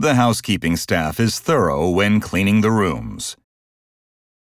The housekeeping staff is thorough when cleaning the rooms.